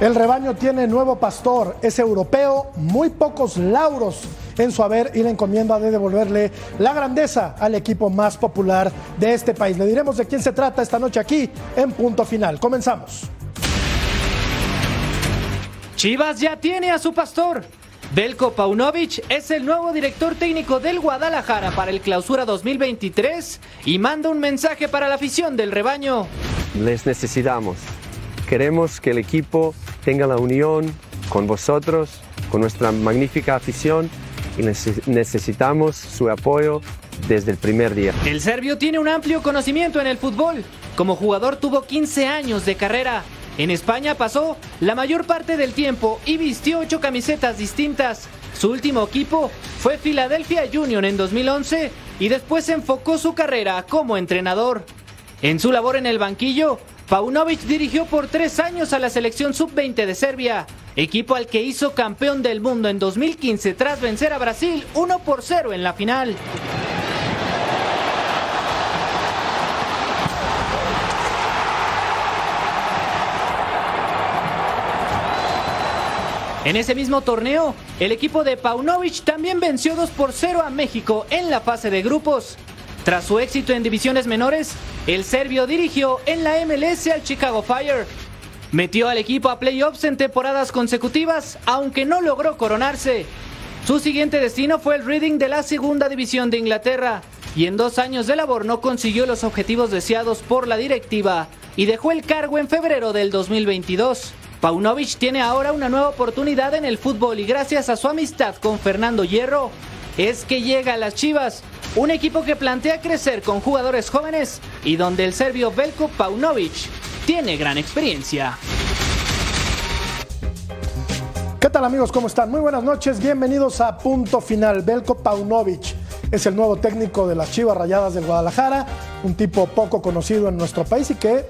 El rebaño tiene nuevo pastor, es europeo, muy pocos lauros en su haber y la encomienda de devolverle la grandeza al equipo más popular de este país. Le diremos de quién se trata esta noche aquí en punto final. Comenzamos. Chivas ya tiene a su pastor. Belko Paunovic es el nuevo director técnico del Guadalajara para el Clausura 2023 y manda un mensaje para la afición del rebaño. Les necesitamos. Queremos que el equipo tenga la unión con vosotros, con nuestra magnífica afición y necesitamos su apoyo desde el primer día. El serbio tiene un amplio conocimiento en el fútbol. Como jugador tuvo 15 años de carrera. En España pasó la mayor parte del tiempo y vistió ocho camisetas distintas. Su último equipo fue Philadelphia Union en 2011 y después enfocó su carrera como entrenador. En su labor en el banquillo, Paunovic dirigió por tres años a la selección sub-20 de Serbia, equipo al que hizo campeón del mundo en 2015 tras vencer a Brasil 1 por 0 en la final. En ese mismo torneo, el equipo de Paunovic también venció 2 por 0 a México en la fase de grupos. Tras su éxito en divisiones menores, el serbio dirigió en la MLS al Chicago Fire. Metió al equipo a playoffs en temporadas consecutivas, aunque no logró coronarse. Su siguiente destino fue el Reading de la segunda división de Inglaterra, y en dos años de labor no consiguió los objetivos deseados por la directiva y dejó el cargo en febrero del 2022. Paunovic tiene ahora una nueva oportunidad en el fútbol y gracias a su amistad con Fernando Hierro es que llega a las Chivas, un equipo que plantea crecer con jugadores jóvenes y donde el serbio Belko Paunovic tiene gran experiencia. ¿Qué tal amigos? ¿Cómo están? Muy buenas noches, bienvenidos a Punto Final. Belko Paunovic es el nuevo técnico de las Chivas Rayadas del Guadalajara, un tipo poco conocido en nuestro país y que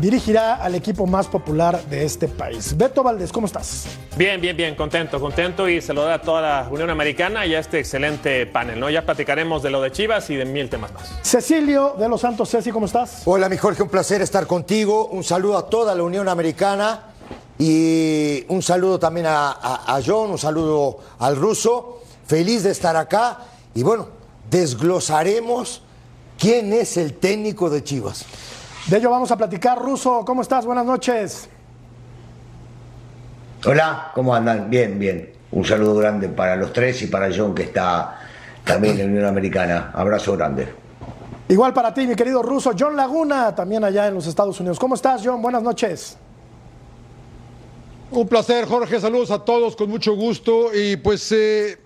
dirigirá al equipo más popular de este país. Beto Valdés, ¿cómo estás? Bien, bien, bien, contento, contento y saludar a toda la Unión Americana y a este excelente panel, ¿no? Ya platicaremos de lo de Chivas y de mil temas más. Cecilio de los Santos, Ceci, ¿cómo estás? Hola, mi Jorge, un placer estar contigo. Un saludo a toda la Unión Americana y un saludo también a, a John, un saludo al ruso. Feliz de estar acá y bueno, desglosaremos quién es el técnico de Chivas. De ello vamos a platicar. Ruso, ¿cómo estás? Buenas noches. Hola, ¿cómo andan? Bien, bien. Un saludo grande para los tres y para John que está también en la Unión Americana. Abrazo grande. Igual para ti, mi querido Ruso. John Laguna, también allá en los Estados Unidos. ¿Cómo estás, John? Buenas noches. Un placer, Jorge. Saludos a todos con mucho gusto. Y pues eh,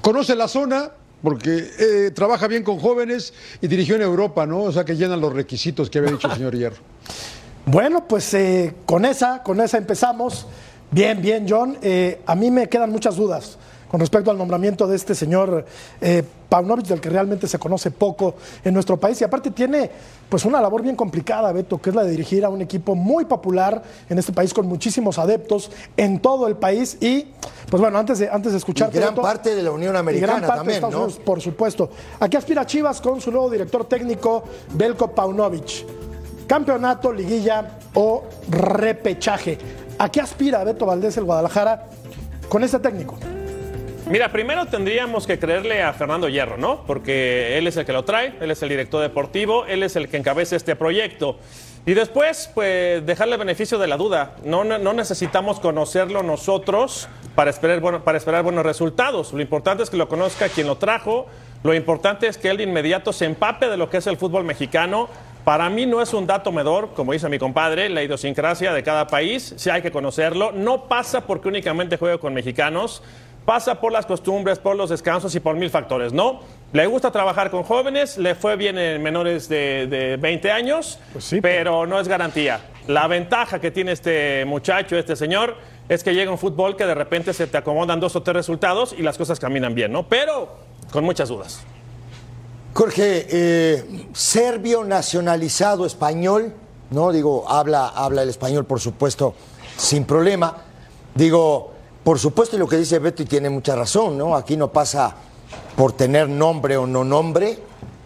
conoce la zona, porque eh, trabaja bien con jóvenes y dirigió en Europa, ¿no? O sea que llenan los requisitos que había dicho el señor Hierro. Bueno, pues eh, con esa, con esa empezamos. Bien, bien, John. Eh, a mí me quedan muchas dudas con respecto al nombramiento de este señor eh, Paunovic, del que realmente se conoce poco en nuestro país. Y aparte tiene pues una labor bien complicada, Beto, que es la de dirigir a un equipo muy popular en este país con muchísimos adeptos en todo el país. Y pues bueno, antes de, antes de escuchar... gran parte de la Unión Americana también, ¿no? por supuesto. Aquí aspira Chivas con su nuevo director técnico, Belko Paunovic. Campeonato, liguilla o repechaje. ¿A qué aspira Beto Valdés el Guadalajara con este técnico? Mira, primero tendríamos que creerle a Fernando Hierro, ¿no? Porque él es el que lo trae, él es el director deportivo, él es el que encabeza este proyecto. Y después, pues, dejarle beneficio de la duda. No, no, necesitamos conocerlo nosotros para esperar, bueno, para esperar buenos resultados. Lo importante es que lo conozca quien lo trajo. Lo importante es que él de inmediato se empape de lo que es el fútbol mexicano. Para mí no es un dato medor, como dice mi compadre, la idiosincrasia de cada país. Sí hay que conocerlo. No pasa porque únicamente juegue con mexicanos pasa por las costumbres, por los descansos y por mil factores, ¿no? Le gusta trabajar con jóvenes, le fue bien en menores de, de 20 años, Pues sí, pero no es garantía. La ventaja que tiene este muchacho, este señor, es que llega un fútbol que de repente se te acomodan dos o tres resultados y las cosas caminan bien, ¿no? Pero con muchas dudas. Jorge, eh, serbio nacionalizado español, ¿no? Digo, habla, habla el español, por supuesto, sin problema. Digo, por supuesto, y lo que dice Beto y tiene mucha razón, ¿no? Aquí no pasa por tener nombre o no nombre,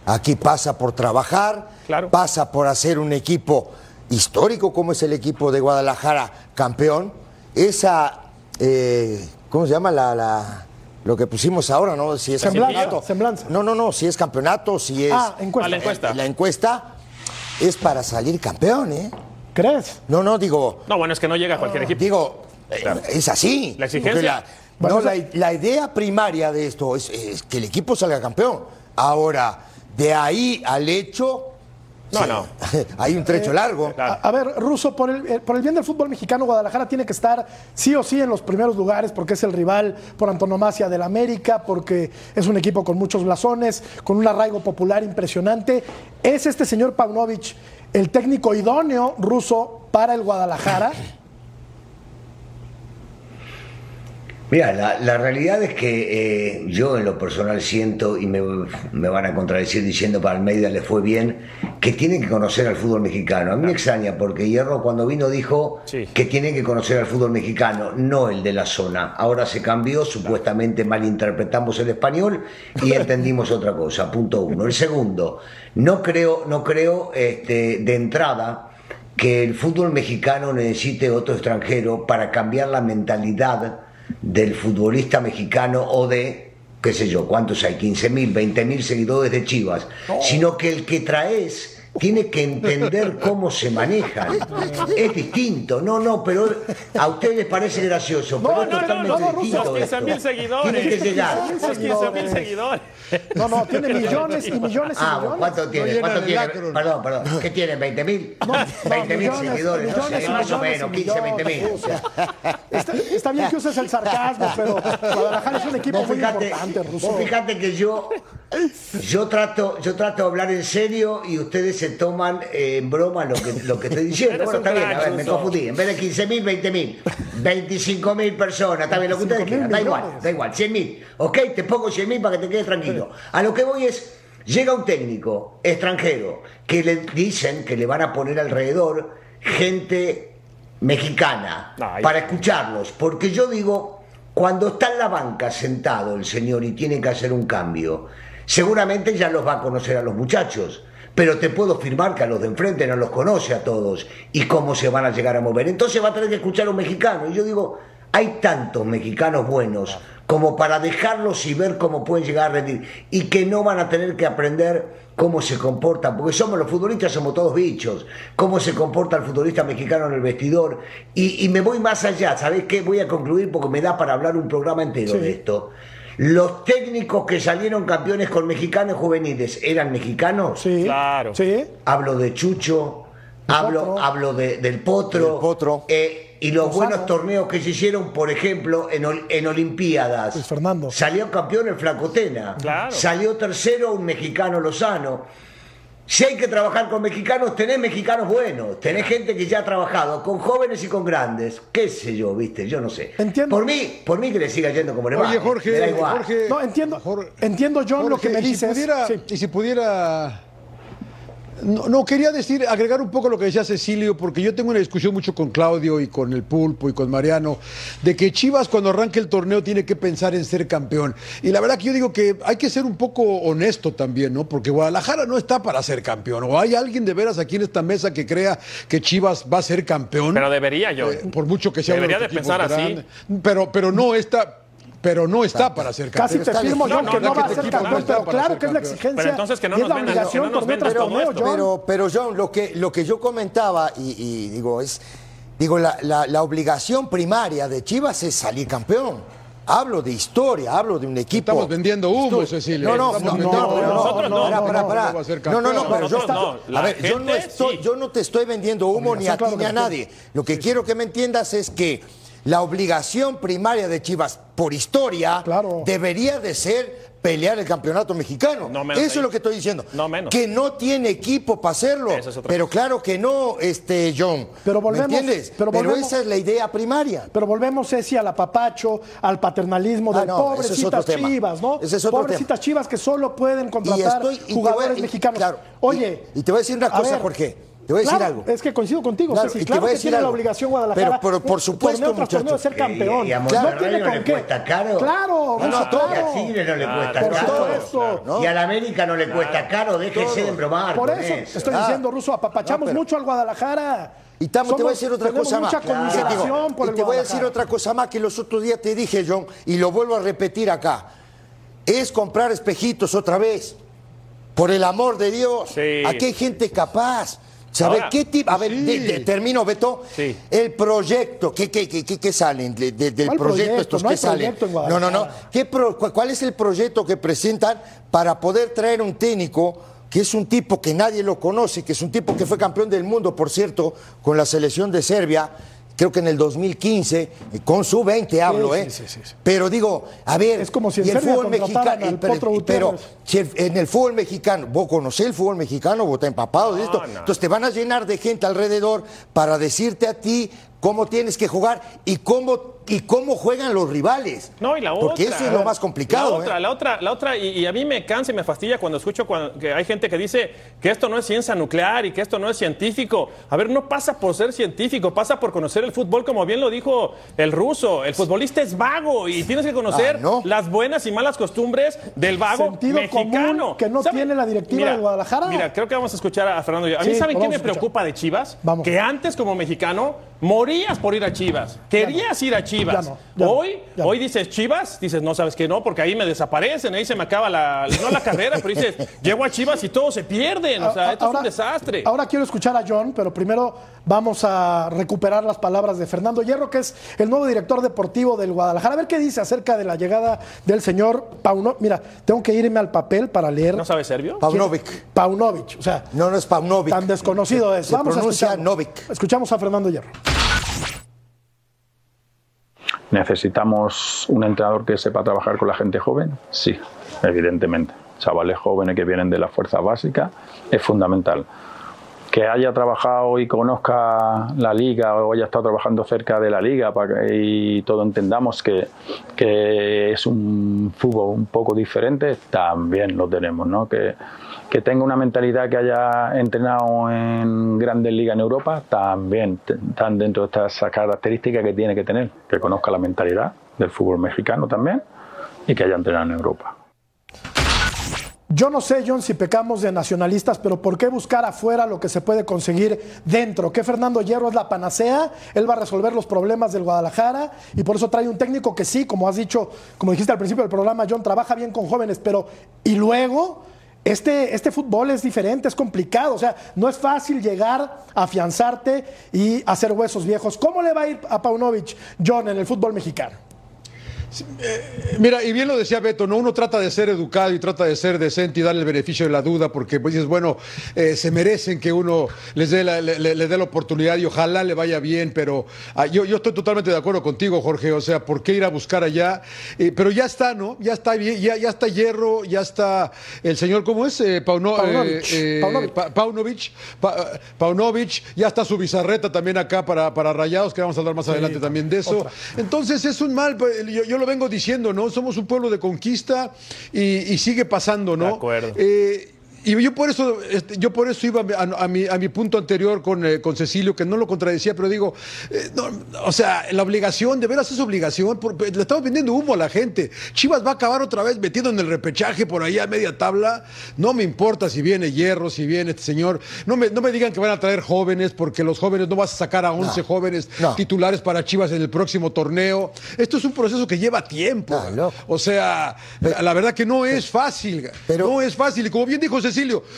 aquí pasa por trabajar, Claro. pasa por hacer un equipo histórico como es el equipo de Guadalajara campeón. Esa, eh, ¿cómo se llama? La, la- lo que pusimos ahora, ¿no? Si es Semblanza, campeonato. semblanza. No, no, no, si es campeonato, si es... Ah, encuesta. A la encuesta. La encuesta es para salir campeón, ¿eh? ¿Crees? No, no, digo, No, bueno, es que no llega a cualquier equipo. digo, eh, es así. La exigencia. Porque la- no, Bueno, la, la idea primaria de esto es, es que el equipo salga campeón. Ahora, de ahí al hecho, No, no. hay un trecho largo. Claro. A, a ver, Russo, por el, eh, por el bien del fútbol mexicano, Guadalajara tiene que estar sí o sí en los primeros lugares porque es el rival por antonomasia del América, porque es un equipo con muchos blasones, con un arraigo popular impresionante. ¿Es este señor Paunovic el técnico idóneo ruso para el Guadalajara? Mira, la, la realidad es que eh, yo en lo personal siento, y me, me van a contradecir diciendo que a Almeida le fue bien, que tienen que conocer al fútbol mexicano. A mí me extraña porque Hierro cuando vino dijo Sí. que tienen que conocer al fútbol mexicano, no el de la zona. Ahora se cambió, supuestamente malinterpretamos el español y entendimos otra cosa. Punto uno. El segundo, no creo, no creo este, de entrada que el fútbol mexicano necesite otro extranjero para cambiar la mentalidad del futbolista mexicano o de, qué sé yo, ¿cuántos hay? 15 mil, 20 mil seguidores de Chivas, sino que el que traes tiene que entender cómo se manejan. Es distinto, no, no, pero a ustedes les parece gracioso, pero No, es no, no, totalmente no, no, distinto. Los 15 esto. mil seguidores. Tiene que llegar. Los 15 mil seguidores. No, no, tiene millones y millones y Ah, millones. ¿cuánto tiene? ¿Cuánto tiene? Perdón, perdón. ¿Qué tiene? ¿20 mil? No, 20 mil millones, seguidores, no sé, más o menos, y 15, 20 mil. millones. Está, está bien que uses el sarcasmo, pero Guadalajara es un equipo Vos muy importante, Russo. vos fijate que yo, yo, trato, yo trato de habber en serio y ustedes se toman eh, en broma lo que, lo que estoy diciendo. Bueno, está bien, a ver, me confundí. En vez de 15 mil, 20 mil. 25 mil personas, está bien lo que ustedes 25.000 quieran, da igual, da igual, 100 mil. Ok, te pongo 100 mil para que te quedes tranquilo. A lo que voy es, llega un técnico extranjero que le dicen que le van a poner alrededor gente mexicana Ay. para escucharlos, porque yo digo, cuando está en la banca sentado el señor y tiene que hacer un cambio, seguramente ya los va a conocer a los muchachos, pero te puedo afirmar que a los de enfrente no los conoce a todos y cómo se van a llegar a mover. Entonces va a tener que escuchar a un mexicano. Y yo digo, hay tantos mexicanos buenos como para dejarlos y ver cómo pueden llegar a rendir y que no van a tener que aprender cómo se comportan, porque somos los futbolistas, somos todos bichos, cómo se comporta el futbolista mexicano en el vestidor. Y, y me voy más allá, ¿sabés qué? Voy a concluir porque me da para hablar un programa entero Sí. de esto. Los técnicos que salieron campeones con mexicanos juveniles, ¿eran mexicanos? Sí, Claro. Sí. Hablo de Chucho, hablo, Potro. hablo de- del Potro. Del Potro. eh, y los buenos torneos que se hicieron, por ejemplo, en, ol- en Olimpiadas. Luis Fernando. Salió campeón el Flacotena. Claro. Salió tercero un mexicano Lozano. Si hay que trabajar con mexicanos, tenés mexicanos buenos, tenés gente que ya ha trabajado con jóvenes y con grandes, qué sé yo, viste, yo no sé. Entiendo. Por mí, por mí que le siga yendo como le va. Oye, me da Jorge, igual. Jorge. No, entiendo, Jorge- entiendo John lo Jorge, que me y si dices. pudiera- Sí. Y si pudiera. No, no, quería decir, agregar un poco lo que decía Cecilio, porque yo tengo una discusión mucho con Claudio y con el Pulpo y con Mariano, de que Chivas cuando arranque el torneo tiene que pensar en ser campeón. Y la verdad que yo digo que hay que ser un poco honesto también, ¿no? Porque Guadalajara no está para ser campeón. O hay alguien de veras aquí en esta mesa que crea que Chivas va a ser campeón. Pero debería yo. Eh, por mucho que sea Debería de pensar así. Pero, pero no está. Pero no está para ser Casi campeón. te está firmo. John, No, que no, no, va a ser campeón, pero claro que es la exigencia Pero entonces que no y es nos la vendan- obligación que no nos tras vendan todo esto. John. Pero, pero John, lo que, lo que yo comentaba, y, y digo, es, digo, la, la- la obligación primaria de Chivas es salir campeón. Hablo de historia, hablo de un equipo. Estamos vendiendo humo. Cecilio. No, no, no, no, no, no, Nosotros no, pero yo, no, a ver, yo no, estoy, sí. yo no te estoy vendiendo humo ni a ti claro ni a nadie. Lo que quiero que me entiendas es que la obligación primaria de Chivas por historia Claro. debería de ser pelear el campeonato mexicano. No menos Eso ahí. es lo que estoy diciendo. No menos. Que no tiene equipo para hacerlo. Es pero cosa. claro que no, este John. Pero volvemos- ¿Me entiendes? pero esa es la idea primaria. Pero volvemos, Ceci, al apapacho, al paternalismo Ah, de no, ese es pobrecitas tema. chivas, ¿no? Ese es otro pobrecitas tema. chivas que solo pueden contratar estoy- y jugadores a- y- mexicanos. claro, Oye. y- y te voy a decir una cosa, ver, Jorge. Te voy a decir claro, algo. Es que coincido contigo, Claro, Ceci. y te Claro voy a que decir tiene la algo. obligación Guadalajara. Pero- pero por supuesto, torneo tras torneo de ser muchachos. campeón. Y a no tiene no con le qué. cuesta caro. Claro, No, no, Ruso, a todos. Y a Tigre no le cuesta Por caro. supuesto. ¿no? Y a la América no le cuesta caro, déjese de bromar Por eso, eso. estoy Ah. diciendo, Ruso, apapachamos No, pero- mucho al Guadalajara. Y Tamo, te voy a decir otra cosa más. mucha Claro. por y el te voy a decir otra cosa más que los otros días te dije, John, y lo vuelvo a repetir acá. Es comprar espejitos otra vez. Por el amor de Dios. Sí. Aquí hay gente capaz. ¿Saber Ahora, qué tipo? A ver, sí. de- de- termino, Beto. Sí. El proyecto, ¿qué, qué, qué, qué- qué salen de- de- del ¿Cuál proyecto proyecto? estos No que hay salen? proyecto en No, no, no. ¿Qué pro- cu- ¿Cuál es el proyecto que presentan para poder traer un técnico que es un tipo que nadie lo conoce, que es un tipo que fue campeón del mundo, por cierto, con la selección de Serbia? Creo que en el 2015, eh, con su 20 hablo, sí, ¿eh? sí, sí, sí. Pero digo, a ver, Es como si en el fútbol mexicano, al pero, Potro pero si el- en el fútbol mexicano, vos conocés el fútbol mexicano, vos estás empapado de esto, no. entonces te van a llenar de gente alrededor para decirte a ti cómo tienes que jugar y cómo, y cómo juegan los rivales. No, y la otra. Porque eso es lo más complicado. La otra, ¿eh? la otra, la otra, y, y a mí me cansa y me fastidia cuando escucho cuando- que hay gente que dice que esto no es ciencia nuclear y que esto no es científico. A ver, no pasa por ser científico, pasa por conocer el fútbol, como bien lo dijo el ruso. El futbolista es vago y tienes que conocer Ah, ¿no? las buenas y malas costumbres del vago Sentido mexicano. común que no tiene la directiva del Guadalajara. Mira, creo que vamos a escuchar a Fernando. A mí, Sí, ¿saben qué me escuchar. preocupa de Chivas? Vamos. Que antes, como mexicano, morías por ir a Chivas. Querías ir a Chivas. Ya no, ya no, hoy, ya hoy dices Chivas, dices, no sabes que no, porque ahí me desaparecen, ahí se me acaba la, no la carrera, pero dices, llego a Chivas y todos se pierden. O sea, esto es un desastre. Ahora quiero escuchar a John, pero primero vamos a recuperar las palabras de Fernando Hierro, que es el nuevo director deportivo del Guadalajara. A ver qué dice acerca de la llegada del señor Pauno. Mira, tengo que irme al papel para leer. ¿No sabes serbio? Paunovic. Paunovic, o sea, No, no es Paunovic. tan desconocido es. Se Vamos a pronuncia. Novik. Escuchamos a Fernando Hierro. ¿Necesitamos un entrenador que sepa trabajar con la gente joven? Sí, evidentemente. Chavales jóvenes que vienen de la fuerza básica es fundamental. Que haya trabajado y conozca la liga o haya estado trabajando cerca de la liga para que, y todos entendamos que, que es un fútbol un poco diferente, también lo tenemos. ¿no? Que, que tenga una mentalidad que haya entrenado en grandes ligas en Europa, también están dentro de estas características que tiene que tener, que conozca la mentalidad del fútbol mexicano también y que haya entrenado en Europa. Yo no sé, John, si pecamos de nacionalistas, pero ¿por qué buscar afuera lo que se puede conseguir dentro? ¿Que Fernando Hierro es la panacea? Él va a resolver los problemas del Guadalajara y por eso trae un técnico que sí, como has dicho, como dijiste al principio del programa, John, trabaja bien con jóvenes, pero ¿y luego? Este, este fútbol es diferente, es complicado, o sea, no es fácil llegar, afianzarte y hacer huesos viejos. ¿Cómo le va a ir a Paunovic, John, en el fútbol mexicano? Mira, y bien lo decía Beto, ¿no? Uno trata de ser educado y trata de ser decente y darle el beneficio de la duda, porque pues dices, bueno, eh, se merecen que uno les dé la, le, dé la oportunidad y ojalá le vaya bien, pero ah, yo, yo estoy totalmente de acuerdo contigo, Jorge, o sea, ¿por qué ir a buscar allá? Eh, pero ya está, ¿no? Ya está bien, ya, ya está Hierro, ya está el señor, ¿cómo es? Eh, Pauno- Paunovic, eh, eh, Paunovic. Pa- Paunovic, Pa- Paunovic, ya está su bizarreta también acá para, para Rayados, que vamos a hablar más adelante también de eso. otra. Entonces es un mal, pues, yo, yo lo vengo diciendo, ¿no? Somos un pueblo de conquista y, y sigue pasando, ¿no? De acuerdo. Eh, y yo por eso, este, yo por eso iba a, a mi, a mi punto anterior con, eh, con Cecilio, que no lo contradecía, pero digo, eh, no, o sea, la obligación, de veras es obligación, por- le estamos vendiendo humo a la gente. Chivas va a acabar otra vez metido en el repechaje por ahí a media tabla. No me importa si viene Hierro, si viene este señor. No me, no me digan que van a traer jóvenes, porque los jóvenes no vas a sacar a 11 jóvenes no. titulares para Chivas en el próximo torneo. Esto es un proceso que lleva tiempo. O sea, la verdad que no es fácil. Pero- no es fácil. Y como bien dijo Cecilio.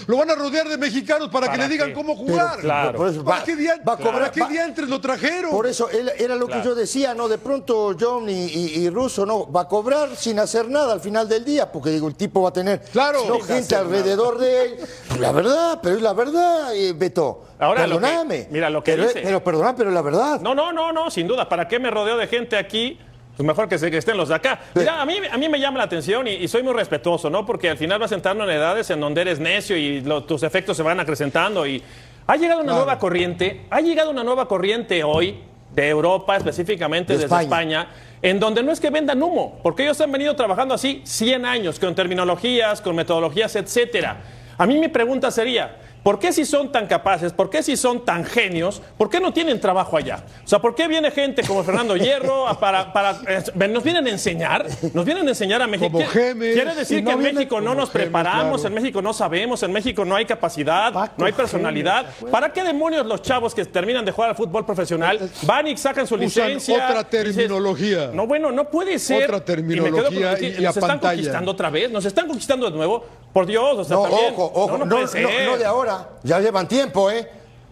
Lo van a rodear de mexicanos para, que ¿Para le digan qué? cómo jugar. claro. Por eso ¿Para va- qué, va a cobrar- ¿para qué diantres lo trajeron? Por eso él- era lo que yo decía, ¿no? De pronto John y, y, y Russo no va a cobrar sin hacer nada al final del día, porque digo, el tipo va a tener Claro. no, gente alrededor de él. La verdad, pero es la verdad, eh, Beto. Ahora, lo que- perdóname. mira, lo que pero, dice. pero perdóname, pero es la verdad. No, no, no, no, sin duda. ¿Para qué me rodeo de gente aquí? Pues mejor que, se- que estén los de acá. Mira, a mí, a mí me llama la atención y, y soy muy respetuoso, ¿no? Porque al final vas entrando en edades en donde eres necio y lo- tus efectos se van acrecentando. Y ha llegado una nueva corriente, ha llegado una nueva corriente hoy de Europa, específicamente De desde España. España. en donde no es que vendan humo, porque ellos han venido trabajando así 100 años, con terminologías, con metodologías, etcétera. A mí mi pregunta sería, ¿por qué si son tan capaces, por qué si son tan genios, por qué no tienen trabajo allá? O sea, ¿por qué viene gente como Fernando Hierro a- para, para eh, nos vienen a enseñar, nos vienen a enseñar a México? Como ¿Quiere- Gemes. Quiere decir que en México no nos Gemes, preparamos, claro. en México no sabemos, en México no hay capacidad, Paco no hay personalidad. ¿Para qué demonios los chavos que terminan de jugar al fútbol profesional van y sacan su Usan licencia? otra dices, terminología. no, bueno, no puede ser. Otra Y me quedo terminología y- y nos a están pantalla. conquistando otra vez, nos están conquistando de nuevo. Por Dios, o sea, No, también. ojo, ojo, no, no, puede no, ser. no de ahora, ya llevan tiempo, ¿eh?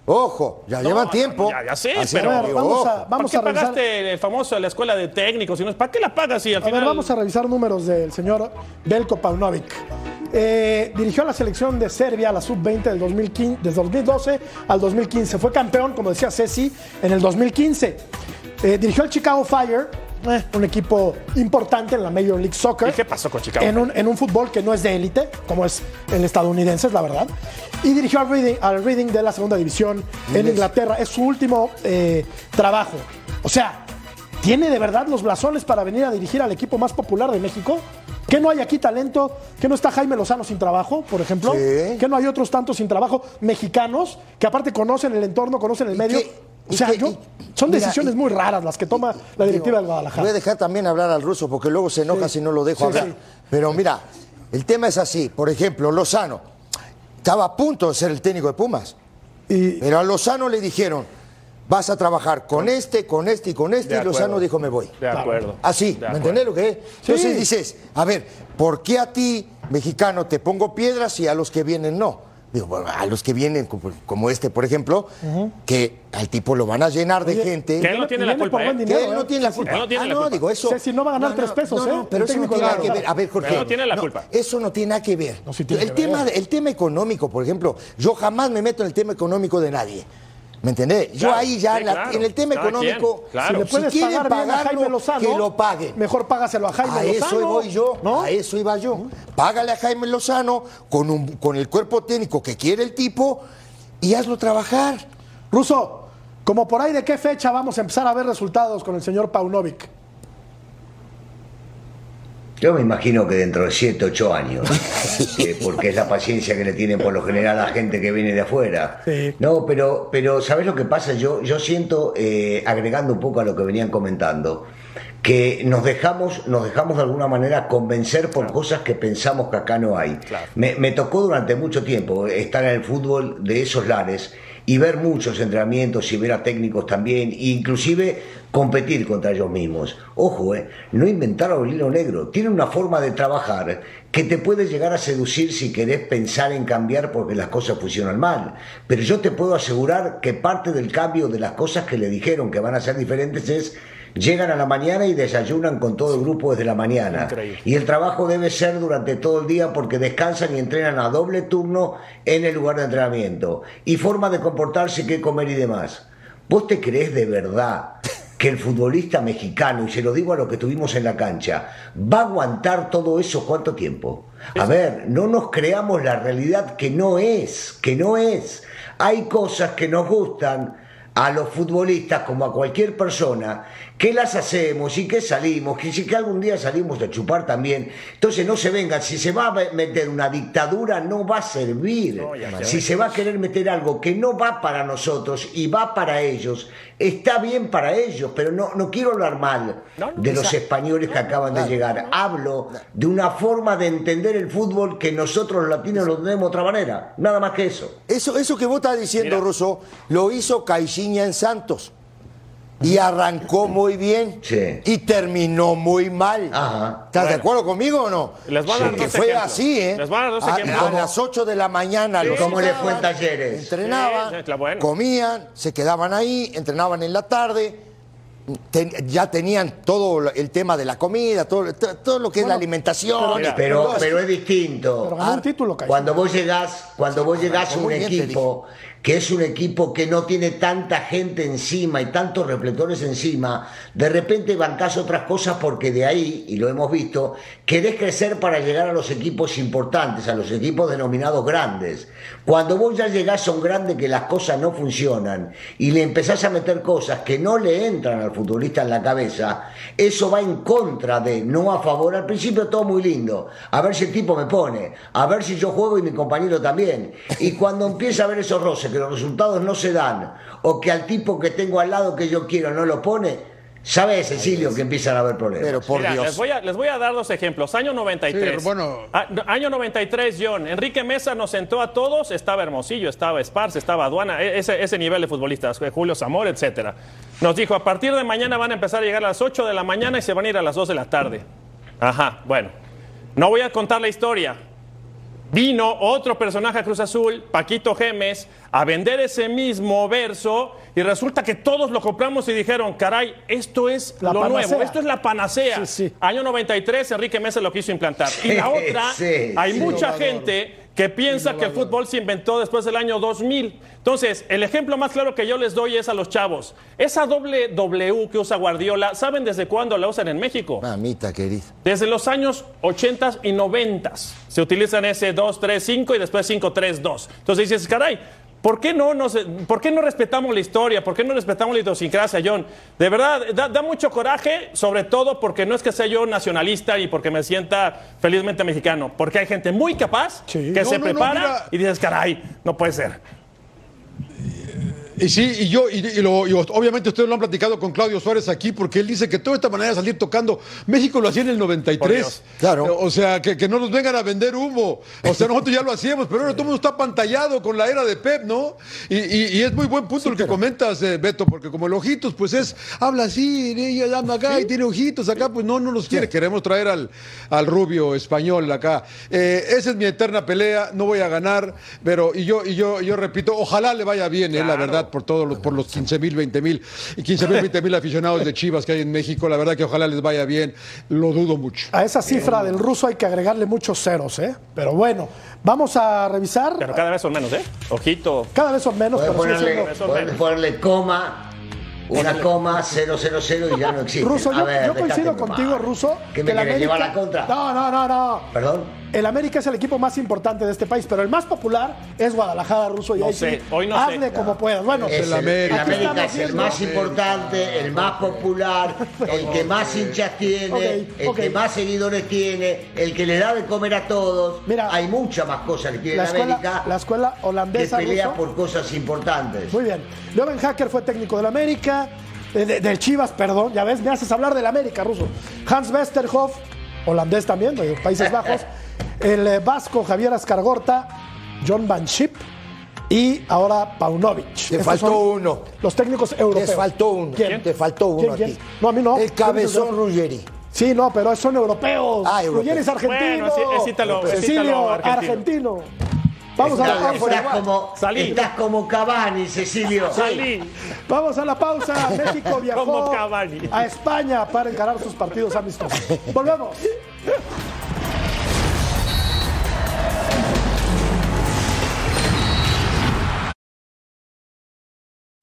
Ojo, ya No, llevan tiempo. Ya, ya sé, Así pero. que A ver, vamos ojo. a- vamos ¿Para qué a revisar- pagaste el famoso la escuela de técnicos? y no- ¿Para qué la pagas si al A final. ver, vamos a revisar números del señor Belko Paunovic. Eh, dirigió a la selección de Serbia, la sub-20 del 2015, desde 2012 al 2015. Fue campeón, como decía Ceci, en el 2015. Eh, dirigió al Chicago Fire, eh, un equipo importante en la Major League Soccer. ¿Y qué pasó con Chicago En un, en un fútbol que no es de élite, como es el estadounidense, es la verdad. Y dirigió al Reading, al Reading de la segunda división en Inglaterra. Es su último eh, trabajo. O sea, ¿tiene de verdad los blasones para venir a dirigir al equipo más popular de México? ¿Que no hay aquí talento? ¿Que no está Jaime Lozano sin trabajo, por ejemplo? Sí. ¿Que no hay otros tantos sin trabajo mexicanos que aparte conocen el entorno, conocen el ¿Y medio? qué- o sea, yo- son mira, decisiones y- muy raras las que toma la directiva del Voy a Guadalajara. dejar también hablar al ruso porque luego se enoja Sí. si no lo dejo Sí, hablar. sí. Pero mira, el tema es así. Por ejemplo, Lozano estaba a punto de ser el técnico de Pumas. Y, Pero a Lozano le dijeron, vas a trabajar con este, con este y con este. De Y Lozano acuerdo. dijo, me voy. De acuerdo. Así, De ¿me entendés lo que es? Entonces Sí. dices, a ver, ¿por qué a ti, mexicano, te pongo piedras y a los que vienen no? Digo, bueno, a los que vienen, como, este, por ejemplo, que al tipo lo van a llenar de Oye, gente. Que él no tiene la culpa, ¿eh? Que dinero, él no ¿eh? tiene la culpa. Él no tiene ah, la no, culpa. digo, eso. Ceci no va a ganar no, tres no, pesos, no, no, ¿eh? pero eso no tiene nada que ver. A ver, Jorge. Él no tiene la culpa. Eso no tiene nada que ver. No, sí tiene el, que tema, ver. el tema económico, por ejemplo, yo jamás me meto en el tema económico de nadie. ¿Me entendés? Yo ahí ya, sí, la- claro. en el tema económico, quien, claro. Si le Si puedes quieren pagar bien a pagarlo, Jaime Lozano, que lo paguen. Mejor págaselo a Jaime a Lozano. eso voy yo, ¿no? a eso iba yo. Págale a Jaime Lozano con, un, con el cuerpo técnico que quiere el tipo y hazlo trabajar. Ruso, como por ahí de qué fecha vamos a empezar a ver resultados con el señor Paunovic. Yo me imagino que dentro de 7, 8 años, eh, porque es la paciencia que le tienen por lo general a la gente que viene de afuera. Sí. No, pero, pero ¿sabes lo que pasa? Yo, yo siento, eh, agregando un poco a lo que venían comentando, que nos dejamos, nos dejamos de alguna manera convencer por cosas que pensamos que acá no hay. Me, me tocó durante mucho tiempo estar en el fútbol de esos lares y ver muchos entrenamientos y ver a técnicos también, e inclusive competir contra ellos mismos. Ojo, eh, no inventaron el hilo negro, tienen una forma de trabajar que te puede llegar a seducir si querés pensar en cambiar porque las cosas funcionan mal. Pero yo te puedo asegurar que parte del cambio de las cosas que le dijeron que van a ser diferentes es llegan a la mañana y desayunan con todo el grupo desde la mañana. Increíble. Y el trabajo debe ser durante todo el día porque descansan y entrenan a doble turno en el lugar de entrenamiento. Y forma de comportarse, qué comer y demás. ¿Vos te crees de verdad que el futbolista mexicano, y se lo digo a lo que tuvimos en la cancha, va a aguantar todo eso cuánto tiempo? A ver, no nos creamos la realidad que no es, que no es. Hay cosas que nos gustan a los futbolistas como a cualquier persona, que las hacemos y que salimos, que si que algún día salimos a chupar también. Entonces no se vengan, si se va a meter una dictadura no va a servir. si se va a querer meter algo que no va para nosotros y va para ellos, está bien para ellos, pero no, no quiero hablar mal No, no, de los españoles que acaban de llegar. Hablo de una forma de entender el fútbol que nosotros los latinos lo tenemos de otra manera. Nada más que eso. Eso, eso que vos estás diciendo, Mira. Russo, lo hizo Caixinha en Santos. Y arrancó muy bien Sí. y terminó muy mal. Ajá. ¿Estás de acuerdo conmigo o no? Les voy a dar dos fue ejemplos. así, ¿eh? Les voy a dar dos A- ejemplos. A, las 8 de la mañana los ¿Cómo le sacaban, fue en Talleres? Entrenaban, Sí, sí, bueno. comían, se quedaban ahí, entrenaban en la tarde. ten- ya tenían todo el tema de la comida, todo, to- todo lo que es la alimentación. Mira, Pero, pero es distinto. Pero ganó un título. Cuando vos llegás, cuando vos llegás a un equipo que es un equipo que no tiene tanta gente encima y tantos reflectores encima, de repente bancás otras cosas porque de ahí, y lo hemos visto, querés crecer para llegar a los equipos importantes, a los equipos denominados grandes. Cuando vos ya llegás a un grande que las cosas no funcionan y le empezás a meter cosas que no le entran al futbolista en la cabeza, eso va en contra de, no a favor. Al principio todo muy lindo, a ver si el tipo me pone, a ver si yo juego y mi compañero también. Y cuando empieza a ver esos roces, que los resultados no se dan, o que al tipo que tengo al lado que yo quiero no lo pone, sabes, Cecilio, que empiezan a haber problemas. Pero por Mira, Dios. Les voy, a, les voy a dar dos ejemplos. Año 93. Sí, bueno. A- año 93, John. Enrique Mesa nos sentó a todos. Estaba Hermosillo, estaba Esparce, estaba Aduana. e- Ese, ese nivel de futbolistas. eh, Julio Zamora, etcétera. Nos dijo, a partir de mañana van a empezar a llegar a las 8 de la mañana y se van a ir a las 2 de la tarde. Ajá, bueno. No voy a contar la historia. Vino otro personaje a Cruz Azul, Paquito Gemes, a vender ese mismo verso y resulta que todos lo compramos y dijeron, caray, esto es La lo panacea. nuevo, esto es la panacea. Sí, sí. Año 93, Enrique Mesa lo quiso implantar. Y la otra, hay mucha gente que piensa que el fútbol se inventó después del año 2000. Entonces, el ejemplo más claro que yo les doy es a los chavos. Esa doble W que usa Guardiola, ¿saben desde cuándo la usan en México? Mamita querida. Desde los años 80 y 90 se utilizan ese 2, 3, 5 y después 5, 3, 2. Entonces dices, caray, ¿por qué no, nos, ¿por qué no respetamos la historia? ¿Por qué no respetamos la idiosincrasia, John? De verdad, da, da mucho coraje, sobre todo porque no es que sea yo nacionalista y porque me sienta felizmente mexicano, porque hay gente muy capaz Sí. que No, se no, prepara y dices, caray, no puede ser. Y sí, y yo, y, y lo- y obviamente ustedes lo han platicado con Claudio Suárez aquí, porque él dice que toda esta manera de salir tocando, México lo hacía en el Por 93. Dios. Claro. O sea, que, que no nos vengan a vender humo. O sea, nosotros ya lo hacíamos, pero ahora todo el mundo está pantallado con la era de Pep, ¿no? Y, y- y es muy buen punto lo que comentas, eh, Beto, porque como el ojitos, pues es, habla así, y ella anda acá y tiene ojitos acá, pues no, no nos quiere. Queremos traer al, al rubio español acá. Eh, esa es mi eterna pelea, no voy a ganar, pero, y yo, y yo, yo repito, ojalá le vaya bien, eh, la Claro. Por todos los, por los 15 mil, 20 mil y 15 mil, 20 mil aficionados de Chivas que hay en México, la verdad que ojalá les vaya bien, lo dudo mucho. A esa cifra del ruso hay que agregarle muchos ceros, ¿eh? Pero bueno, vamos a revisar. Pero cada vez son menos, ¿eh? Ojito. Cada vez son menos, pero ponerle, puedes menos. ponerle coma, una coma, 000 y ya no existe. Ruso, A yo, ver, yo coincido contigo. Ruso. ¿Que me el querés llevar la contra? No, no, no, no. Perdón. El América es el equipo más importante de este país, pero el más popular es Guadalajara, Ruso. Y No ahí sé, sí, hoy no sé. hazle como puedas. Bueno, Es el América. el América es el más importante, el más popular, el que más hinchas tiene, el que más seguidores tiene, el que le da de comer a todos. Mira, Hay muchas más cosas que tiene la escuela, América la escuela que holandesa. pelea Ruso. por cosas importantes. Muy bien. Leuven Hacker fue técnico del América, eh, de- del Chivas, perdón. Ya ves, me haces hablar del América, Ruso. Hans Westerhoff, holandés también, de Países Bajos. El eh, vasco Javier Ascargorta, John Van Schip y ahora Paunovic. Te Estos faltó uno. Los técnicos europeos. Te faltó uno. ¿Quién? Te faltó uno ¿Quién, a ti. No, a mí no. El cabezón Ruggeri. Sí, no, pero son europeos. Ah, europeos. Ruggeri es argentino. Bueno, es- ítalo- es Cecilio, argentino. argentino. Vamos a la pausa. estás como, Salí. estás como Cavani, Cecilio. Salí. Vamos a la pausa. México viajó Como Cavani. a España para encarar sus partidos amistosos. Volvemos.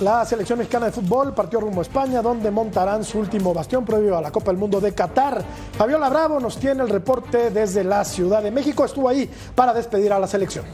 la selección mexicana de fútbol partió rumbo a España, donde montarán su último bastión previo a la Copa del Mundo de Qatar. Fabiola Bravo nos tiene el reporte desde la Ciudad de México. Estuvo ahí para despedir a la selección.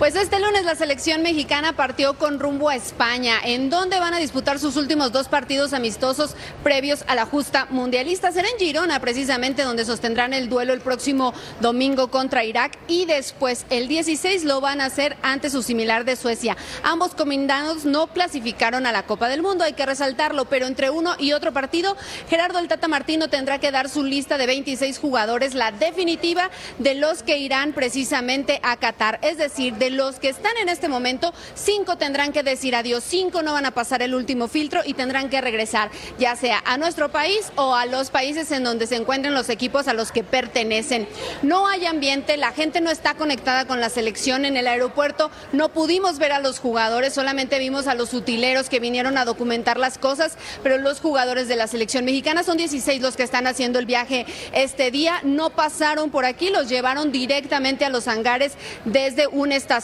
Pues este lunes la selección mexicana partió con rumbo a España, en donde van a disputar sus últimos dos partidos amistosos previos a la justa mundialista. Será en Girona, precisamente, donde sostendrán el duelo el próximo domingo contra Irak y después el 16 lo van a hacer ante su similar de Suecia. Ambos comandados no clasificaron a la Copa del Mundo, hay que resaltarlo, pero entre uno y otro partido, Gerardo el Tata Martino tendrá que dar su lista de 26 jugadores, la definitiva de los que irán precisamente a Qatar, es decir, de los que están en este momento, cinco tendrán que decir adiós, cinco no van a pasar el último filtro y tendrán que regresar, ya sea a nuestro país o a los países en donde se encuentren los equipos a los que pertenecen. No hay ambiente, la gente no está conectada con la selección en el aeropuerto, no pudimos ver a los jugadores, solamente vimos a los utileros que vinieron a documentar las cosas, pero los jugadores de la selección mexicana son 16 los que están haciendo el viaje este día, no pasaron por aquí, los llevaron directamente a los hangares desde una estación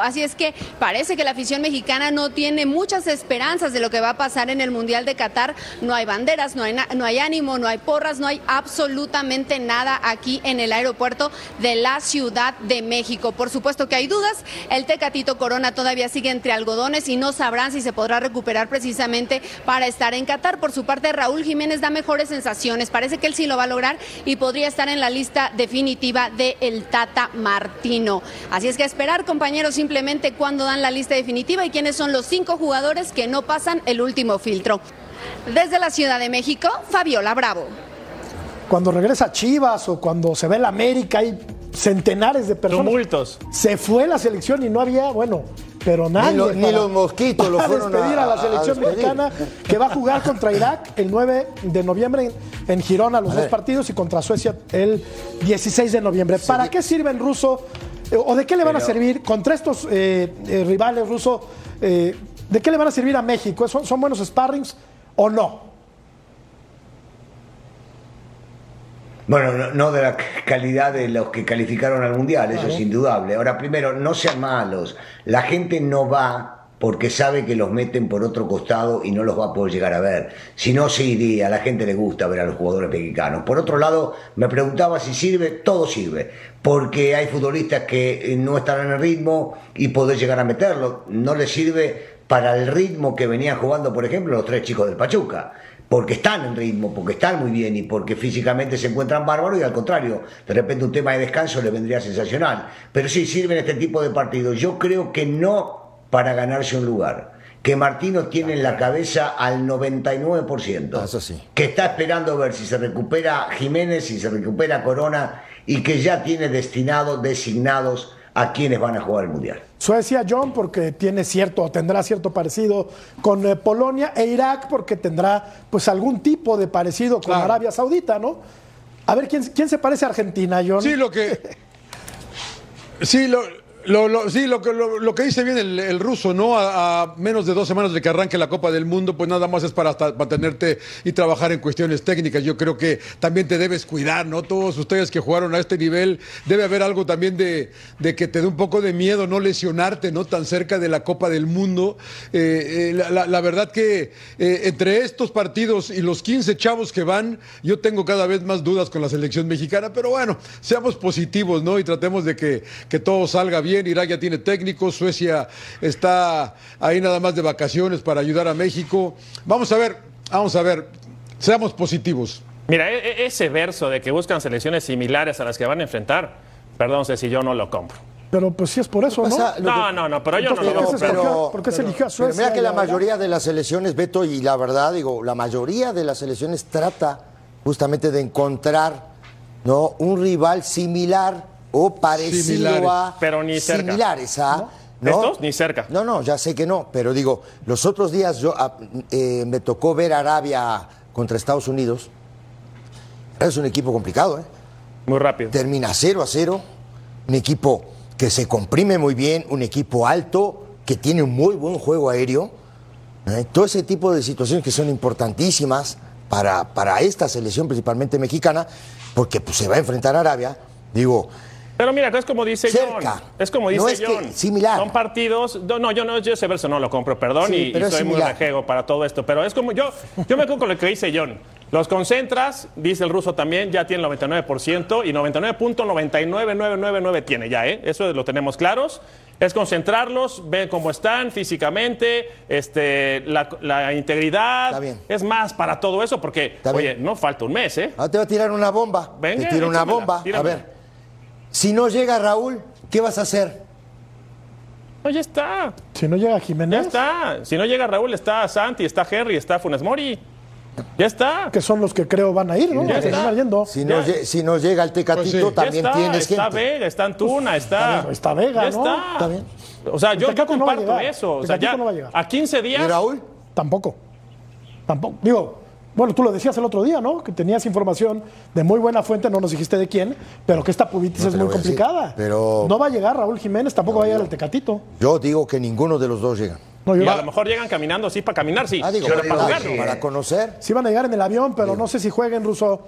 Así es que parece que la afición mexicana no tiene muchas esperanzas de lo que va a pasar en el Mundial de Qatar. No hay banderas, no hay, ánimo, no hay porras, no hay absolutamente nada aquí en el aeropuerto de la Ciudad de México. Por supuesto que hay dudas. El Tecatito Corona todavía sigue entre algodones y no sabrán si se podrá recuperar precisamente para estar en Qatar. Por su parte, Raúl Jiménez da mejores sensaciones. Parece que él sí lo va a lograr y podría estar en la lista definitiva de el Tata Martino. Así es que esperar compañeros, simplemente cuando dan la lista definitiva y quiénes son los cinco jugadores que no pasan el último filtro. Desde la Ciudad de México, Fabiola Bravo. Cuando regresa Chivas o cuando se ve la América hay centenares de personas. Tumultos. Se fue la selección y no había, bueno, pero nadie. Ni, lo- ni para- los mosquitos lo fueron despedir a, a- la selección mexicana que va a jugar contra Irak el 9 de noviembre en, en Girona los dos partidos y contra Suecia el 16 de noviembre. ¿Para qué sirven ruso o de qué le van a servir contra estos eh, eh, rivales rusos? eh, ¿De qué le van a servir a México? ¿Son, son buenos sparrings o no? Bueno, no, no de la calidad de los que calificaron al Mundial, eso es indudable. Ahora, primero, no sean malos. La gente no va porque sabe que los meten por otro costado y no los va a poder llegar a ver. Si no, se iría. A la gente le gusta ver a los jugadores mexicanos. Por otro lado, me preguntaba si sirve. Todo sirve. Porque hay futbolistas que eh, no están en el ritmo y poder llegar a meterlo. No les sirve para el ritmo que venían jugando, por ejemplo, los tres chicos del Pachuca porque están en ritmo, porque están muy bien y porque físicamente se encuentran bárbaros y al contrario, de repente un tema de descanso le vendría sensacional. Pero sí sirven este tipo de partidos. Yo creo que no para ganarse un lugar. Que Martino tiene en la cabeza al 99%. Ah, Eso sí. Que está esperando ver si se recupera Jiménez, si se recupera Corona y que ya tiene destinado, designados a quienes van a jugar el Mundial. Suecia, John, porque tiene cierto, o tendrá cierto parecido con eh, Polonia, e Irak, porque tendrá pues algún tipo de parecido con Claro. Arabia Saudita, ¿no? A ver, ¿quién, quién se parece a Argentina, John? Sí, lo que. Sí, lo. Lo, sí, lo que, dice bien el, ruso, ¿no? A, menos de dos semanas de que arranque la Copa del Mundo, pues nada más es para hasta mantenerte y trabajar en cuestiones técnicas. Yo creo que también te debes cuidar, ¿no? Todos ustedes que jugaron a este nivel, debe haber algo también de, que te dé un poco de miedo no lesionarte, ¿no? Tan cerca de la Copa del Mundo. Eh, eh, la verdad que eh, entre estos partidos y los 15 chavos que van, yo tengo cada vez más dudas con la selección mexicana, pero bueno, seamos positivos, ¿no? Y tratemos de que, que todo salga bien. Irak ya tiene técnico, Suecia está ahí nada más de vacaciones para ayudar a México. Vamos a ver, vamos a ver, seamos positivos. Mira, e- e- ese verso de que buscan selecciones similares a las que van a enfrentar, perdón si yo no lo compro. Pero pues sí es por eso, ¿no? Pasa- No, que- no, no, pero yo no lo ¿por qué compro. se escogió- por qué se eligió a Pero Suecia? mira que la mayoría de las selecciones, Beto, y la verdad, digo, la mayoría de las selecciones trata justamente de encontrar ¿no? un rival similar o parecido Similares, a. pero ni cerca. Similares a. ¿no? ¿Estos? Ni cerca. No, no, ya sé que no, pero digo, los otros días yo ah, eh, me tocó ver Arabia contra Estados Unidos. Es un equipo complicado, ¿eh? Muy rápido. termina 0 a 0, un equipo que se comprime muy bien, un equipo alto, que tiene un muy buen juego aéreo. ¿eh? Todo ese tipo de situaciones que son importantísimas para, para esta selección, principalmente mexicana, porque pues, se va a enfrentar a Arabia. Digo, Pero mira, es como dice Cerca. John. Es como dice No es que- John. similar. Son partidos. No, no, yo no, yo ese verso no lo compro, perdón, Sí, y, y soy muy rejego para todo esto. Pero es como yo, yo me quedo con lo que dice John. Los concentras, dice el ruso también, ya tiene el 99% y 99.99999 tiene ya, ¿eh? Eso lo tenemos claros. Es concentrarlos, ver cómo están físicamente, este, la, la integridad. Está bien. Es más para todo eso, porque, Está oye, bien. no falta un mes, ¿eh? Ahora te va a tirar una bomba. Venga, te tiro una bomba. A ver, si no llega Raúl, ¿qué vas a hacer? No, ya está. Si no llega Ya Jiménez, está. Si no llega Raúl, está Santi, está Henry, está Funes Mori. Ya está. que son los que creo van a ir, ¿no? Ya Que está. yendo. Si no, Ya. si no llega el Tecatito, Pues sí. Ya también está. tienes está gente. Vega, está Antuna, está. está Vega, ya ¿no? Está. Está bien. O sea, yo, yo no comparto eso. O sea, ya no va a llegar. a 15 ¿Y días. Raúl? Tampoco. Tampoco. Digo, bueno, tú lo decías el otro día, ¿no? Que tenías información de muy buena fuente, no nos dijiste de quién, pero que esta pubitis No es muy decir, complicada. pero- No va a llegar Raúl Jiménez, tampoco va a llegar el Tecatito. Yo digo que ninguno de los dos llega. No, Y a lo mejor llegan caminando así para caminar, sí. Ah, digo, pero para jugar, sí, para conocer. Sí van a llegar en el avión, pero no sé si jueguen ruso.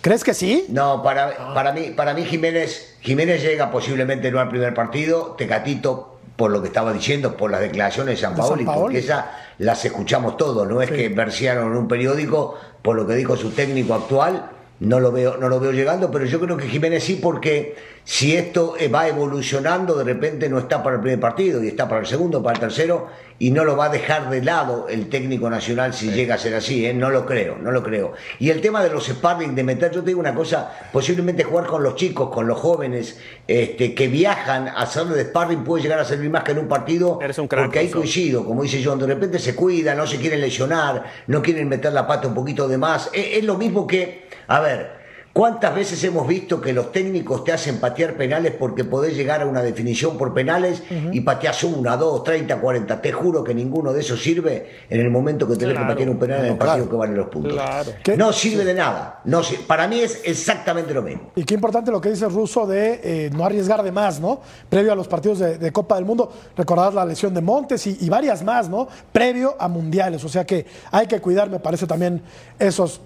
¿Crees que sí? No, para, para, mí, para mí Jiménez, Jiménez llega posiblemente no al primer partido, Tecatito, por lo que estaba diciendo, por las declaraciones de San De San Paoli, Paoli. porque esas las escuchamos todos, no es que versiaron en un periódico, por lo que dijo su técnico actual, no lo veo, no lo veo llegando, pero yo creo que Jiménez sí, porque si esto eh, va evolucionando, de repente no está para el primer partido, y está para el segundo, para el tercero, y no lo va a dejar de lado el técnico nacional si llega a ser así, ¿eh? no lo creo, no lo creo. Y el tema de los sparring, de meter, yo te digo una cosa, posiblemente jugar con los chicos, con los jóvenes, este, que viajan a hacer de sparring puede llegar a servir más que en un partido, Eres un crack, porque ahí coincido, como dice John, de repente se cuidan, no se quieren lesionar, no quieren meter la pata un poquito de más, es, es lo mismo que, a ver, ¿Cuántas veces hemos visto que los técnicos te hacen patear penales porque podés llegar a una definición por penales y pateás una, dos, treinta, cuarenta? Te juro que ninguno de esos sirve en el momento que tenés Claro. que patear un penal en el partido claro. que vale los puntos. Claro. No sirve de nada. No, para mí es exactamente lo mismo. Y qué importante lo que dice Russo de eh, no arriesgar de más, ¿no? Previo a los partidos de, de Copa del Mundo, recordar la lesión de Montes y, y varias más, ¿no? Previo a mundiales. O sea que hay que cuidar, me parece también esos,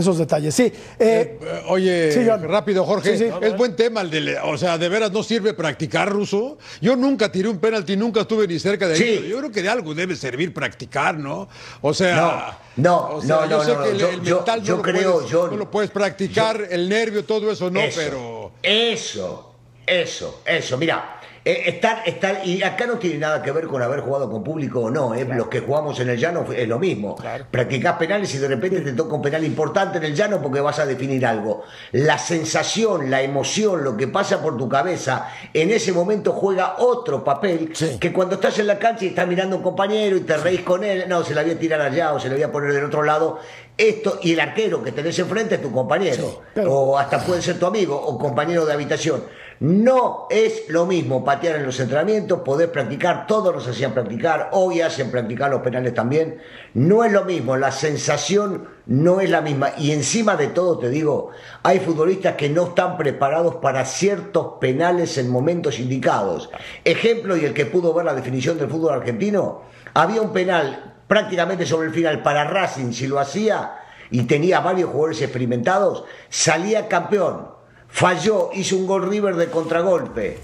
esos detalles. Sí. eh, Eh, Oye, Sí, John. rápido, Jorge. Sí, sí. Es buen tema el de. O sea, de veras no sirve practicar ruso. Yo nunca tiré un penalti, nunca estuve ni cerca de ahí. Yo creo que de algo debe servir practicar, ¿no? O sea. No, no, o sea, no, yo no, sé no, que el, yo- el yo- mental yo no, lo creo, puedes, John, no lo puedes practicar, el nervio, todo eso no, eso, pero. Eso, eso, eso. Mira, eh, estar, estar, y acá no tiene nada que ver con haber jugado con público o no. eh, Los que jugamos en el llano es lo mismo. Practicás penales y de repente te toca un penal importante en el llano porque vas a definir algo. La sensación, la emoción, lo que pasa por tu cabeza, en ese momento juega otro papel Sí. que cuando estás en la cancha y estás mirando a un compañero y te reís con él, no, se la voy a tirar allá o se la voy a poner del otro lado. Esto, y el arquero que tenés enfrente es tu compañero, o hasta puede ser tu amigo o compañero de habitación. No es lo mismo patear en los entrenamientos, poder practicar, todos nos hacían practicar, hoy hacen practicar los penales también. No es lo mismo, la sensación no es la misma. Y encima de todo, te digo, hay futbolistas que no están preparados para ciertos penales en momentos indicados. Ejemplo, y el que pudo ver la definición del fútbol argentino, había un penal prácticamente sobre el final para Racing, si lo hacía y tenía varios jugadores experimentados, salía campeón. Falló, hizo un gol River de contragolpe.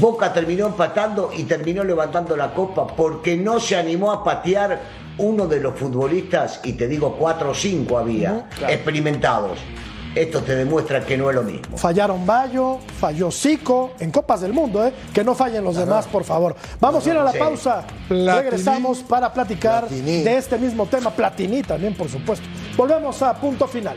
Boca terminó empatando y terminó levantando la copa porque no se animó a patear uno de los futbolistas, y te digo cuatro o cinco había, experimentados. Esto te demuestra que no es lo mismo. Fallaron Bayo, falló Zico en Copas del Mundo, ¿eh? Que no fallen los demás, por favor. Vamos a ir a la Sí. pausa. Platini. Regresamos para platicar Platini. de este mismo tema. Platini también, por supuesto. Volvemos a punto final.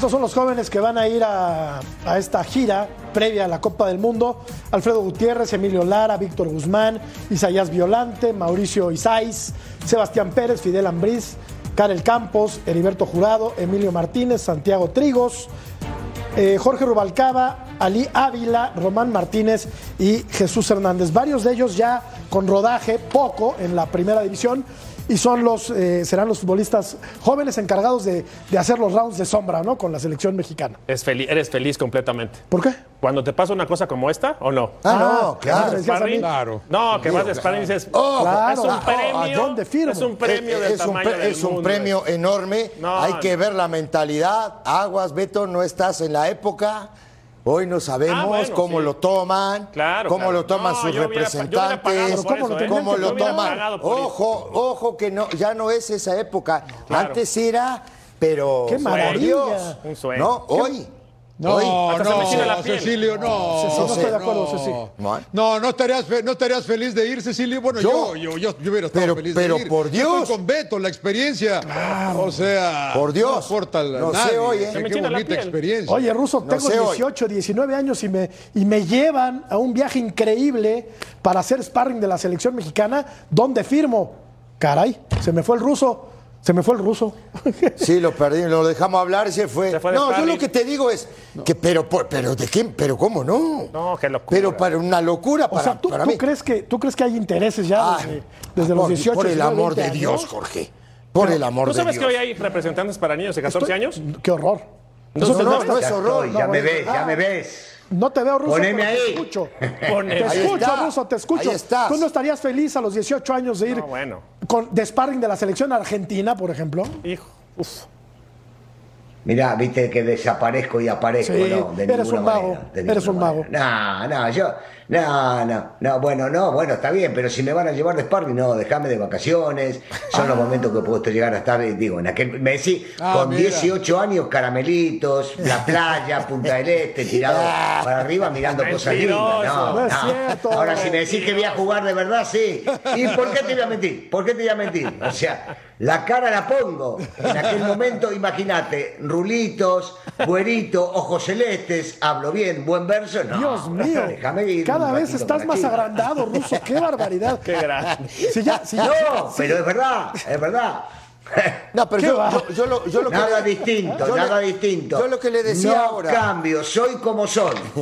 Estos son los jóvenes que van a ir a, esta gira previa a la Copa del Mundo. Alfredo Gutiérrez, Emilio Lara, Víctor Guzmán, Isaías Violante, Mauricio Isais, Sebastián Pérez, Fidel Ambriz, Karel Campos, Heriberto Jurado, Emilio Martínez, Santiago Trigos, eh, Jorge Rubalcaba, Ali Ávila, Román Martínez y Jesús Hernández. Varios de ellos ya con rodaje, poco en la primera división. Y son los, eh, serán los futbolistas jóvenes encargados de, de hacer los rounds de sombra, ¿no? Con la selección mexicana. Es feliz, eres feliz completamente. ¿Por qué? Cuando te pasa una cosa como esta, ¿o no? Ah, no, Ah, claro. mí. Sparring, Claro. No, que vas de sparring y dices, Oh, Claro. es un Ah, ¿a dónde firmo? Es un premio del es un, tamaño pre- del es un mundo. premio enorme. No, Hay no. que ver la mentalidad. Aguas, Beto, no estás en la época. Hoy no sabemos Ah, bueno, cómo sí. lo toman, Claro, cómo claro. lo toman No, sus yo hubiera pa- yo hubiera pagado representantes, ¿Cómo lo eso, ¿eh? cómo Yo lo hubiera toman. eso. Ojo, ojo que no, ya no es esa época. Claro. Antes era, pero ¡Qué por maravilla! Dios, Un sueño. No, hoy. No, hoy. Hasta se me enchina la no, piel. Cecilio, no. Cecilio, no estoy de acuerdo, no. Cecilio. No. No, no estarías, fe- no estarías feliz de ir, Cecilio. Bueno, Yo. yo, yo, hubiera estado Pero- feliz pero de ir. por Yo estoy Dios. con Beto, la experiencia. O sea, Por Dios. No importa la, No sé nadie. hoy, ¿eh? Qué Se me qué bonita experiencia. Oye, Ruso, No tengo sé hoy. 18, 19 años y me, y me llevan a un viaje increíble para hacer sparring de la selección mexicana. ¿Dónde firmo? Caray, se me fue el ruso. Se me fue el ruso. Sí, lo perdí, lo dejamos hablar y se fue. Se fue de no, yo lo que te digo es que, pero, pero de qué, pero cómo no. No, qué locura. Pero para una locura O para, sea, ¿tú, para tú mí. crees que, ¿tú crees que hay intereses ya Ah, desde, desde los por- 18 Por el 19, amor 20 de Dios, años? Jorge. Por el amor ¿Tú de sabes Dios. que hoy hay representantes para niños de 14 años? Qué horror. No, no, muestra- no es horror. Ya No, me ves, ya me ves. No te veo, Ruso, Poneme pero te escucho. Poneme. Te Ahí escucho, está. Ruso, te escucho. Ahí estás. ¿Tú no estarías feliz a los 18 años de ir No, bueno. con, de sparring de la selección argentina, por ejemplo? Hijo, uf. Mirá, viste que desaparezco y aparezco, Sí, no, de eres ninguna un mago, manera, de eres un mago. No, no, yo, no, no, no, bueno, no, bueno, está bien, pero si me van a llevar de sparring, no, déjame de vacaciones, son los momentos que puedo llegar a estar, eh, digo, en aquel, me decís, Ah, con mira. 18 años, caramelitos, la playa, Punta del Este, tirado para arriba mirando cosas lindas, no, no. cierto. Ahora, si me decís que voy a jugar de verdad, sí, ¿y por qué te voy a mentir? ¿Por qué te voy a mentir? O sea, la cara la pongo, en aquel momento, imagínate, rulitos, güerito, ojos celestes, hablo bien, buen verso, no. Dios mío. Déjame ir Cada un vez estás más agrandado, Ruso. Qué barbaridad. Qué grande. Si ya, si ya- No, si- pero es verdad, es verdad. No, pero ¿Qué yo, yo, yo lo, yo lo que Nada le- distinto, yo le- nada distinto. Yo lo que le decía no ahora. cambio, soy como soy.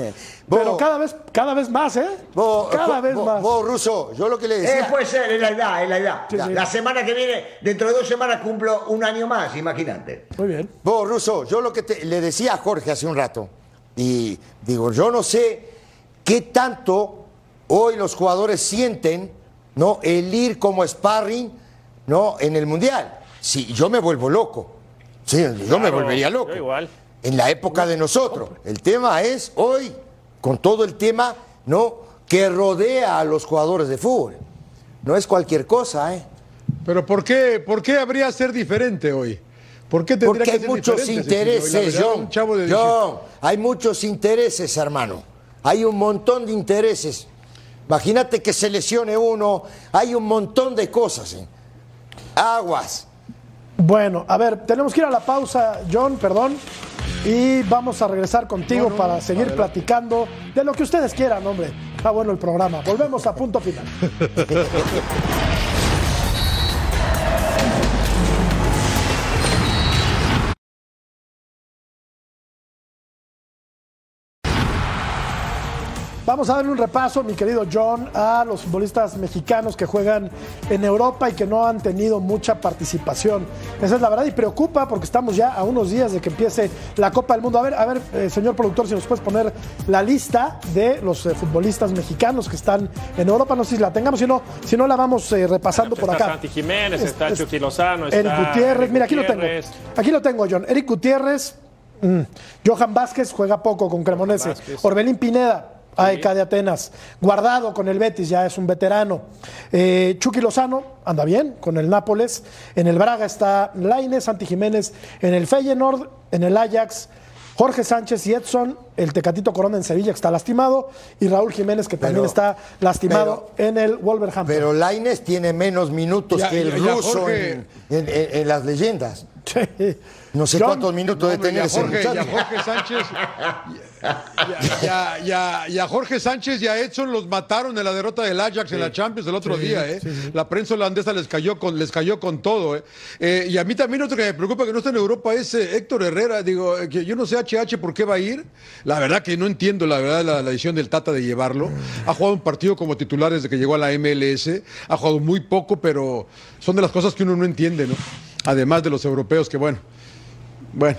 Vos- pero cada vez, cada vez más, ¿eh? vos- cada vez vos- más. vos, Russo, yo lo que le Eh, decía. puede ser, es la edad, es la edad. Sí, sí. La semana que viene, dentro de dos semanas cumplo un año más, imagínate. Muy bien. Vos, Russo, yo lo que te- le decía a Jorge hace un rato, y digo, yo no sé qué tanto hoy los jugadores sienten, ¿no? El ir como sparring, ¿no? En el Mundial. Sí, yo me vuelvo loco. Sí, yo me volvería loco. yo igual. En la época de nosotros. El tema es hoy, con todo el tema, ¿no? Que rodea a los jugadores de fútbol. No es cualquier cosa, ¿eh? Pero ¿por qué, ¿por qué habría ser diferente hoy? ¿Por qué tendría Porque que hay ser muchos intereses, John. Un chavo de 18. John, hay muchos intereses, hermano. Hay un montón de intereses. Imagínate que se lesione uno. Hay un montón de cosas. ¿eh? Aguas. Bueno, a ver, tenemos que ir a la pausa, John, perdón. Y vamos a regresar contigo No, no, para no, seguir platicando de lo que ustedes quieran, hombre. Está bueno el programa. Volvemos a punto final. Vamos a darle un repaso, mi querido John, a los futbolistas mexicanos que juegan en Europa y que no han tenido mucha participación. Esa es la verdad y preocupa porque estamos ya a unos días de que empiece la Copa del Mundo. A ver, a ver, eh, señor productor, si nos puedes poner la lista de los eh, futbolistas mexicanos que están en Europa. No sé si la tengamos, si no, si no la vamos eh, repasando por Está acá. Santi Jiménez, Es- está es- Chucky Lozano, Eric está Gutiérrez, Eric mira, aquí lo tengo. Gutiérrez. Aquí lo tengo, John. Eric Gutiérrez, mm, Johan Vázquez juega poco con Cremonese. Vázquez. Orbelín Pineda, AEK de Atenas. Guardado con el Betis, ya es un veterano. Eh, Chucky Lozano, anda bien, con el Nápoles. En el Braga está Laine, Santi Jiménez. En el Feyenoord, en el Ajax. Jorge Sánchez y Edson, el Tecatito Corona en Sevilla que está lastimado, y Raúl Jiménez que también Pero- está lastimado en el Wolverhampton. Pero Laines tiene menos minutos Ya, que el ya, ya, ruso Jorge. en, en- en- en las leyendas. Sí. No sé John, cuántos minutos No, de hombre, tener ese Jorge, y a muchacho. Jorge Sánchez, Ya, ya, ya, a Jorge Sánchez y a Edson los mataron en la derrota del Ajax en la Champions el otro Sí, día. ¿eh? sí, sí. La prensa holandesa les cayó con, les cayó con todo. ¿eh? Eh, y a mí también otro que me preocupa que no está en Europa es eh, Héctor Herrera. Digo, eh, que yo no sé HH por qué va a ir. La verdad que no entiendo la verdad la, la decisión del Tata de llevarlo. Ha jugado un partido como titular desde que llegó a la MLS. Ha jugado muy poco, pero son de las cosas que uno no entiende, ¿no? Además de los europeos que, bueno, bueno.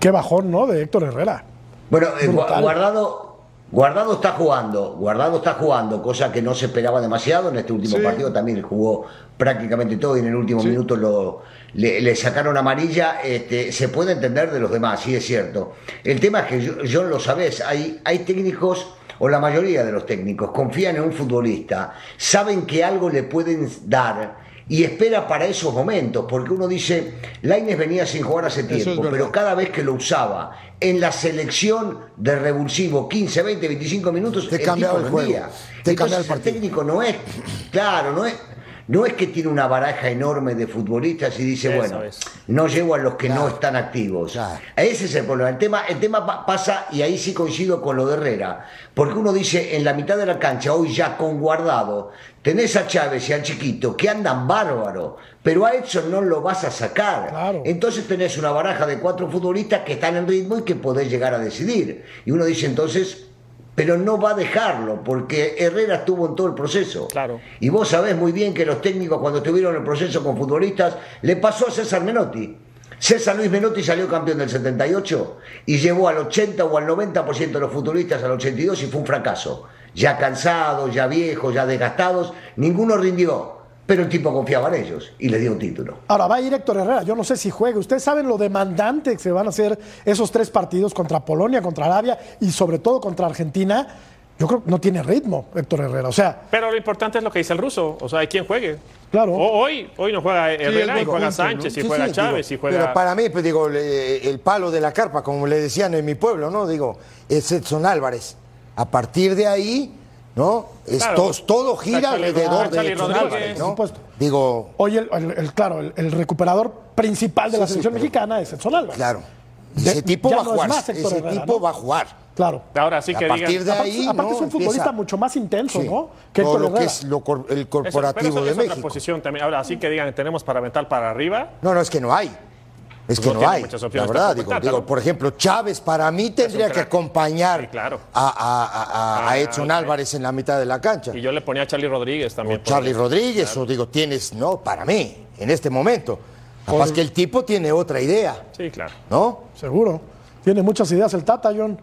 Qué bajón, ¿no? De Héctor Herrera. Bueno, eh. Guardado, Guardado está jugando, Guardado está jugando, cosa que no se esperaba demasiado en este último Sí. partido, también jugó prácticamente todo y en el último Sí. minuto lo, le, le sacaron amarilla, este, se puede entender de los demás, sí es cierto. El tema es que yo, lo sabés, hay, hay técnicos, o la mayoría de los técnicos, confían en un futbolista, saben que algo le pueden dar y espera para esos momentos, porque uno dice, Laines venía sin jugar hace es tiempo, pero cada vez que lo usaba en la selección de revulsivo 15, 20, 25 minutos, Te cambiaba tipo el juego, te Entonces, cambiaba el el partido. técnico no es, claro, no es, no es que tiene una baraja enorme de futbolistas y dice, Eso bueno, es. no llevo a los que no están activos. Claro. Ese es el problema. El tema, el tema pa- pasa, y ahí sí coincido con lo de Herrera, porque uno dice, en la mitad de la cancha, hoy ya con guardado, tenés a Chávez y al Chiquito, que andan bárbaro, pero a Edson no lo vas a sacar. Claro. Entonces tenés una baraja de cuatro futbolistas que están en ritmo y que podés llegar a decidir. Y uno dice entonces, pero no va a dejarlo, porque Herrera estuvo en todo el proceso. Claro. Y vos sabés muy bien que los técnicos cuando estuvieron en el proceso con futbolistas, le pasó a César Menotti. César Luis Menotti salió campeón del 78 y llevó al 80 o al 90% de los futbolistas al 82 y fue un fracaso. Ya cansados, ya viejos, ya desgastados, ninguno rindió. Pero el tipo confiaba en ellos y le dio un título. Ahora va a ir Héctor Herrera. Yo no sé si juegue. Ustedes saben lo demandante que se van a hacer esos tres partidos contra Polonia, contra Arabia y sobre todo contra Argentina. Yo creo que no tiene ritmo Héctor Herrera. O sea, Pero lo importante es lo que dice el ruso, o sea, hay quien juegue. Claro. O- hoy, hoy no juega Herrera, buen y juega Sánchez, ¿no? y Sí, juega sí, Chávez, digo, y juega. Pero para mí, pues digo, le- el palo de la carpa, como le decían en mi pueblo, ¿no? Digo, es Edson Álvarez. A partir de ahí, ¿no? Es Claro. to- todo gira alrededor está de Rodríguez. Álvarez, Por ¿no? supuesto. Digo, hoy el, el- el- claro, el, el recuperador principal de Sí, la sí, selección pero- mexicana es Edson Álvarez. claro. De- Ese tipo va a no es jugar. Héctor Ese Herrera, tipo ¿no? va a jugar. Claro. Ahora sí que a partir digan. de Aparte, ahí, aparte ¿no? es un futbolista Empieza- mucho más intenso, Sí. ¿no? Que Todo lo que es lo cor- el Eso- corporativo pero eso de es otra México. posición también. Ahora sí que digan, tenemos para aventar para arriba. No, no, es que no hay. Es que no hay. muchas La verdad, digo, digo, por ejemplo, Chávez para mí tendría que acompañar Sí, claro. a, a- a- a Ah, Edson. Álvarez en la mitad de la cancha. Y yo le ponía a Charlie Rodríguez también. o Charlie ahí. Rodríguez, o digo, tienes, no, para mí, en este momento. Capaz que el tipo tiene otra idea, Sí, claro. ¿no? Seguro. Tiene muchas ideas el Tata, John.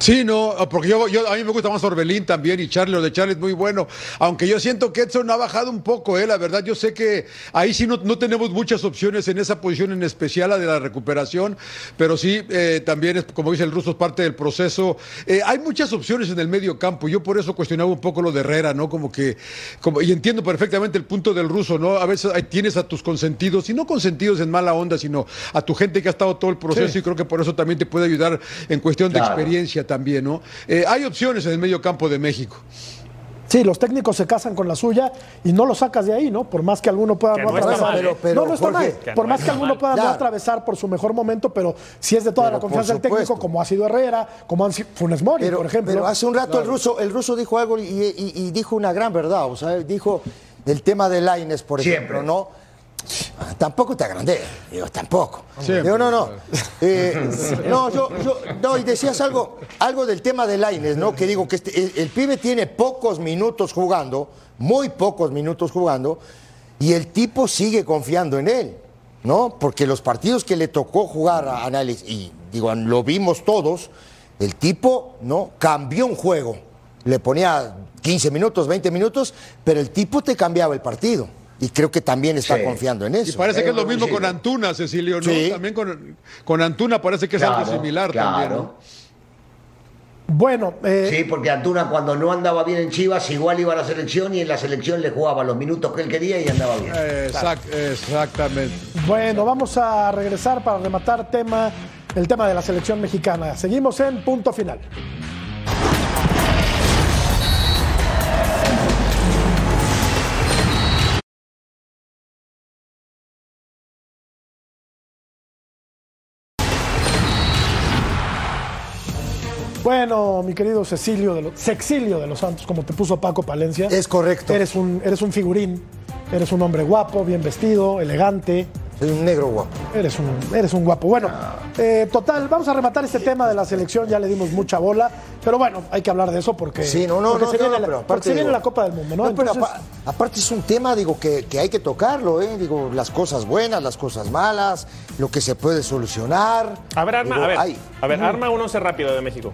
Sí, no, porque yo, yo- a mí me gusta más Orbelín también y Charlie, lo de Charlie es muy bueno. Aunque yo siento que Edson ha bajado un poco, eh, la verdad. Yo sé que ahí sí no, no tenemos muchas opciones en esa posición en especial, la de la recuperación, pero sí, eh, también es, como dice el ruso, es parte del proceso. Eh, hay muchas opciones en el medio campo. Yo por eso cuestionaba un poco lo de Herrera, ¿no? Como que, como, y entiendo perfectamente el punto del ruso, ¿no? A veces tienes a tus consentidos, y no consentidos en mala onda, sino a tu gente que ha estado todo el proceso y creo que por eso también te puede ayudar en cuestión de experiencia también, ¿no? Eh, hay opciones en el medio campo de México. Sí, los técnicos se casan con la suya y no lo sacas de ahí, ¿no? Por más que alguno pueda Que no atravesar. mal, ¿eh? Pero- pero, no, no está Jorge, mal. que Por no más que alguno mal. pueda no atravesar por su mejor momento, pero si es de toda Pero la confianza del técnico, como ha sido Herrera, como han sido Funes Mori, Pero, por ejemplo. pero hace un rato el ruso, el ruso dijo algo y, y- y dijo una gran verdad, o sea, dijo el tema de Laines, por Siempre. ejemplo, ¿no? Tampoco te agrandé, digo, tampoco. Siempre, Digo, no, no. Eh, no, yo, yo, no, y decías algo, algo del tema de Laines, ¿no? Que digo que este- el, el pibe tiene pocos minutos jugando, muy pocos minutos jugando, y el tipo sigue confiando en él, ¿no? Porque los partidos que le tocó jugar a Análisis, y digo, lo vimos todos, el tipo, ¿no? Cambió un juego. Le ponía 15 minutos, 20 minutos, pero el tipo te cambiaba el partido. Y creo que también está Sí. confiando en Y eso. parece que es lo mismo sí. con Antuna, Cecilio, ¿no? Sí. También con, con Antuna parece que es algo Claro, similar también, claro. ¿no? Bueno, eh, Sí, porque Antuna cuando no andaba bien en Chivas, igual iba a la selección y en la selección le jugaba los minutos que él quería y andaba bien. Exact- exactamente. bueno, vamos a regresar para rematar tema, el tema de la selección mexicana. Seguimos en punto final. Bueno, mi querido Cecilio de los, Cecilio de los Santos, como te puso Paco Palencia. Es correcto. Eres un, eres un figurín, eres un hombre guapo, bien vestido, elegante. Soy un negro guapo. Eres un, eres un guapo. Bueno, eh, total, vamos a rematar este tema de la selección, ya le dimos mucha bola, pero bueno, hay que hablar de eso porque, Sí, no, no, porque no, se, no, viene, pero la, aparte porque se viene digo- la Copa del Mundo, ¿no? No, pero apa- aparte es un tema, digo, que, que hay que tocarlo, ¿eh? Digo, las cosas buenas, las cosas malas, lo que se puede solucionar. A ver, arma, Digo, a ver, a ver, arma un once rápido de México.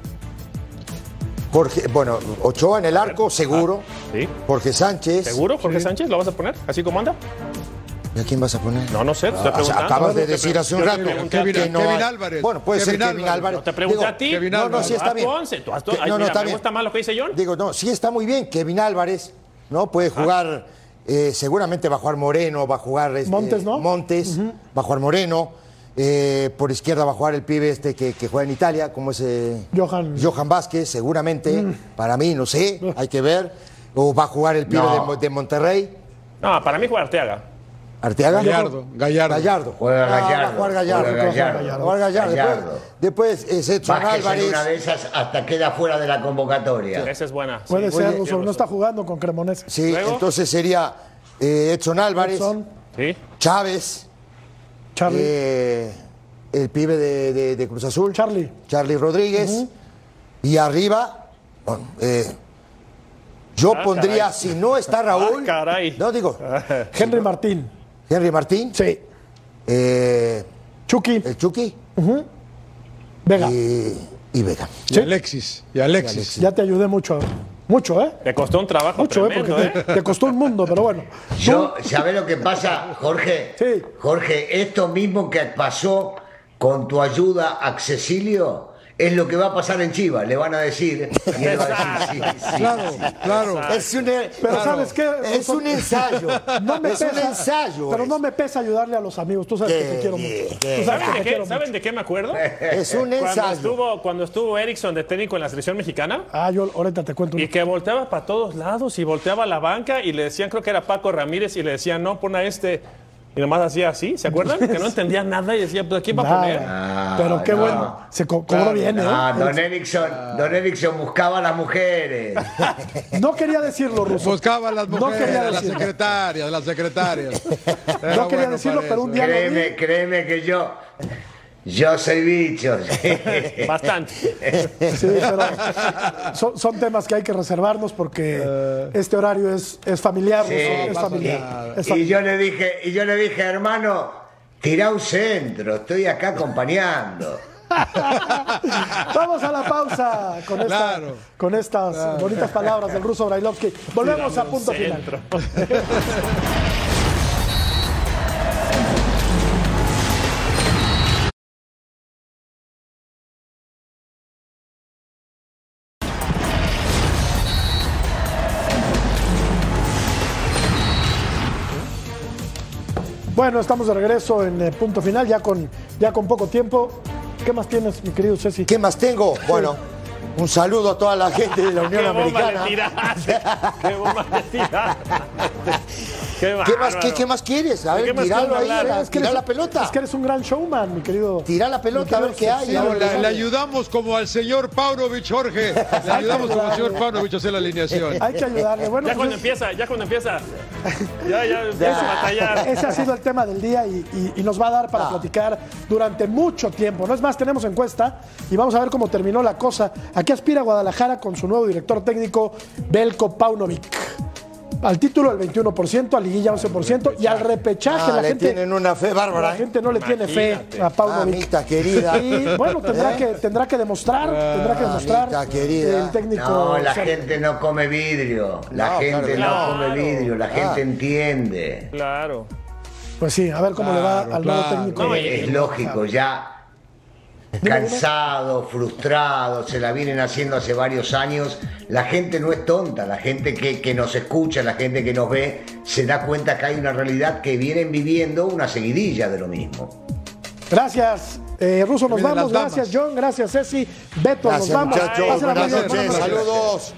Jorge, bueno, Ochoa en el arco, seguro. ¿Sí? Jorge Sánchez. ¿Seguro, Jorge Sánchez? ¿Lo vas a poner? ¿Así como anda? ¿Y a quién vas a poner? No, no sé, te Ah, o sea, preguntando. acabas de decir hace un rato Kevin- que no Kevin Álvarez. Bueno, puede Kevin ser Kevin Álvarez. No te pregunté Digo, a ti. Kevin No, no, sí está bien. once, tú Que- ay, no, no, mira, está me bien. gusta más lo que dice John. Digo, no, sí está muy bien. Kevin Álvarez, ¿no? Puede jugar, eh, seguramente va a jugar Moreno, va a jugar este, Montes, ¿no? Montes, va a jugar Moreno. Eh, por izquierda va a jugar el pibe este que, que juega en Italia, como es eh, Johan. Johan Vázquez, seguramente. Para mí, no sé, hay que ver. O va a jugar el pibe No. de, de Monterrey, No, para mí juega Arteaga. Arteaga. Gallardo, Gallardo. Gallardo. Juega Ah, va a Gallardo, jugar Gallardo. juega Gallardo. Va a jugar Gallardo. Gallardo. Después, después es en Álvarez. una de esas hasta queda fuera de la convocatoria. Esa es buena. sí. puede ser, Oye, Russo, no está jugando con Cremonese. Sí, Luego. entonces sería eh, Edson Álvarez, Edson, Sí. Chávez, Charlie. eh, el pibe de, de- de Cruz Azul. Charlie. Charlie Rodríguez. Y arriba, bueno, eh, yo Ah, pondría, caray. si no está Raúl. Ah, caray. No, digo, Henry Martín. Henry Martín, Sí. eh, Chucky. el Chucky Vega. y, y Vega. Y Alexis. Y Alexis. Ya te ayudé mucho. Mucho, ¿eh? Te costó un trabajo Mucho, ¿eh? Porque ¿eh? te, te costó un mundo, pero bueno. Yo, ¿sabes lo que pasa, Jorge? Sí. Jorge, esto mismo que pasó con tu ayuda a Cecilio es lo que va a pasar en Chivas. Le van a decir. Y él va a decir, sí, sí, Claro, sí. claro. Es un, Pero ¿sabes qué? Es un ensayo. No me es pesa, un ensayo. Pero es. no me pesa ayudarle a los amigos. Tú sabes que te quiero mucho. ¿Saben de, qué, ¿Saben mucho. de qué me acuerdo? Es un Cuando ensayo. estuvo, cuando estuvo Erickson de técnico en la selección mexicana Ah, yo ahorita te cuento. y que volteaba para todos lados y volteaba a la banca y le decían, creo que era Paco Ramírez, y le decían, no, pon a este. Y nomás hacía así, ¿se acuerdan? Que no entendía nada y decía, pues, ¿a quién va a poner? Nada. Pero qué no. bueno. Se co- cobró bien, ¿eh? Ah, don Erickson, don Erickson buscaba a las mujeres. No quería decirlo, Russo. Buscaba a las No mujeres, quería a las decirlo. secretarias, las secretarias. No quería bueno decirlo, para pero un día lo vi. Créeme, créeme que yo, yo soy bicho. Bastante. Sí, pero son, son temas que hay que reservarnos porque este horario es, es familiar, Sí, es familiar. es Y yo le dije, y yo le dije, hermano, tira un centro, estoy acá acompañando. Vamos a la pausa con, esta- Claro. con estas bonitas palabras del ruso Brailovsky. Volvemos a punto final. Bueno, estamos de regreso en eh, punto final, ya con, ya con poco tiempo. ¿Qué más tienes, mi querido Ceci? ¿Qué más tengo? Bueno, un saludo a toda la gente de la Unión ¿Qué bomba Americana. le tiraste? ¿Qué bomba le tiraste? Qué, ¿Qué más, qué, qué quieres? A ¿De ver, qué quieren ahí, hablar? a- Es que tira eres- la pelota. Es que eres un gran showman, mi querido. Tira la pelota, a ver qué hay. Sí, a ver No, qué le, ayudamos como al señor Paunovic, Jorge. Le ayudamos como al señor Paunovic a hacer la alineación. Hay que ayudarle. Bueno, Ya pues cuando empieza, ya cuando empieza. Ya, ya empieza a batallar. Ese ha sido el tema del día y, y- y nos va a dar para Ah. platicar durante mucho tiempo. No es más, tenemos encuesta y vamos a ver cómo terminó la cosa. Aquí aspira Guadalajara con su nuevo director técnico, Belko Paunovic. Al título el 21%, a liguilla 11% y al repechaje Ah, la le gente tienen una fe bárbara. la ¿eh? gente no le tiene fe a Paunovic. Mamita querida. Y bueno, tendrá, ¿Eh? que, tendrá que demostrar, tendrá que demostrar querida. el técnico. No, la gente no come vidrio. La No, gente claro, no come vidrio. La Ah. gente entiende. Claro. Pues sí, a ver cómo le va Claro, al nuevo claro. técnico. No, Es lógico, ya cansado, frustrado, se la vienen haciendo hace varios años. La gente no es tonta, la gente que, que nos escucha, la gente que nos ve, se da cuenta que hay una realidad que vienen viviendo una seguidilla de lo mismo. Gracias, eh, Ruso, nos vamos. Gracias, John. Gracias, Ceci. Beto, Gracias, nos vamos. muchachos. Noches. Saludos.